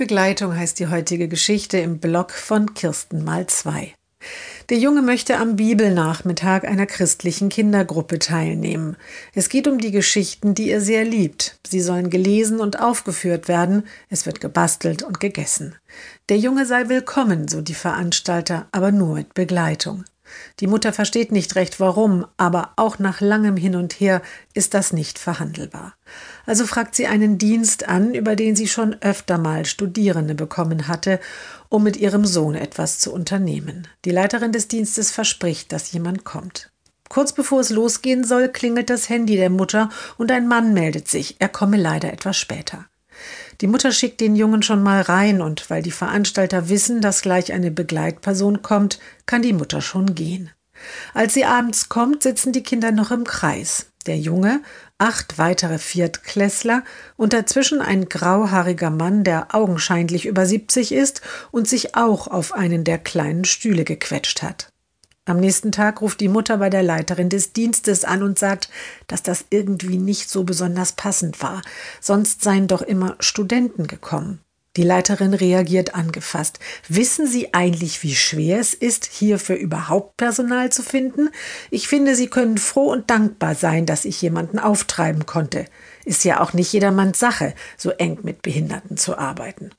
Begleitung heißt die heutige Geschichte im Blog von Kirsten mal zwei. Der Junge möchte am Bibelnachmittag einer christlichen Kindergruppe teilnehmen. Es geht um die Geschichten, die er sehr liebt. Sie sollen gelesen und aufgeführt werden. Es wird gebastelt und gegessen. Der Junge sei willkommen, so die Veranstalter, aber nur mit Begleitung. Die Mutter versteht nicht recht warum, aber auch nach langem Hin und Her ist das nicht verhandelbar. Also fragt sie einen Dienst an, über den sie schon öfter mal Studierende bekommen hatte, um mit ihrem Sohn etwas zu unternehmen. Die Leiterin des Dienstes verspricht, dass jemand kommt. Kurz bevor es losgehen soll, klingelt das Handy der Mutter und ein Mann meldet sich. Er komme leider etwas später. Die Mutter schickt den Jungen schon mal rein und weil die Veranstalter wissen, dass gleich eine Begleitperson kommt, kann die Mutter schon gehen. Als sie abends kommt, sitzen die Kinder noch im Kreis. Der Junge, acht weitere Viertklässler und dazwischen ein grauhaariger Mann, der augenscheinlich über 70 ist und sich auch auf einen der kleinen Stühle gequetscht hat. Am nächsten Tag ruft die Mutter bei der Leiterin des Dienstes an und sagt, dass das irgendwie nicht so besonders passend war, sonst seien doch immer Studenten gekommen. Die Leiterin reagiert angefasst. Wissen Sie eigentlich, wie schwer es ist, hierfür überhaupt Personal zu finden? Ich finde, Sie können froh und dankbar sein, dass ich jemanden auftreiben konnte. Ist ja auch nicht jedermanns Sache, so eng mit Behinderten zu arbeiten.